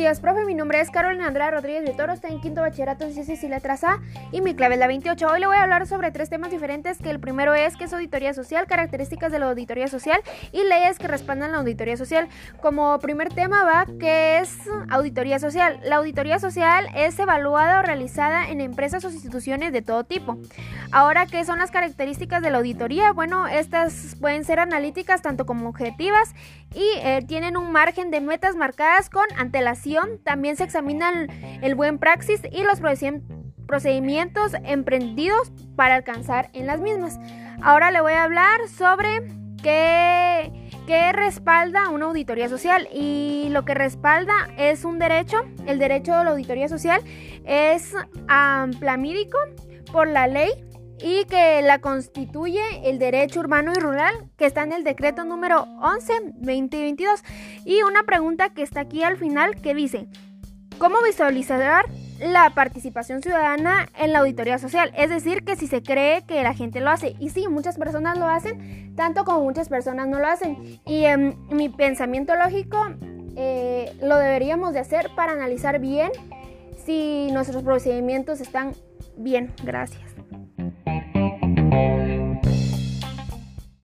días, profe. Mi nombre es Carolina Andrea Rodríguez de Toro. Estoy en quinto bachillerato en Ciencias y Letras A y mi clave es la 28. Hoy le voy a hablar sobre tres temas diferentes. Que el primero es qué es auditoría social, características de la auditoría social y leyes que respaldan la auditoría social. Como primer tema va qué es auditoría social. La auditoría social es evaluada o realizada en empresas o instituciones de todo tipo. Ahora, ¿qué son las características de la auditoría? Bueno, estas pueden ser analíticas tanto como objetivas y eh, tienen un margen de metas marcadas con También se examinan el buen praxis y los procedimientos emprendidos para alcanzar en las mismas. Ahora le voy a hablar sobre qué, respalda una auditoría social y lo que respalda es un derecho. El derecho de la auditoría social es amplamídico por la ley y que la constituye el derecho urbano y rural que está en el decreto número 11-2022. Y una pregunta que está aquí al final que dice, ¿cómo visualizar la participación ciudadana en la auditoría social? Es decir, que si se cree que la gente lo hace. Y sí, muchas personas lo hacen, tanto como muchas personas no lo hacen. Y en mi pensamiento lógico, eh, lo deberíamos de hacer para analizar bien si nuestros procedimientos están bien. Gracias.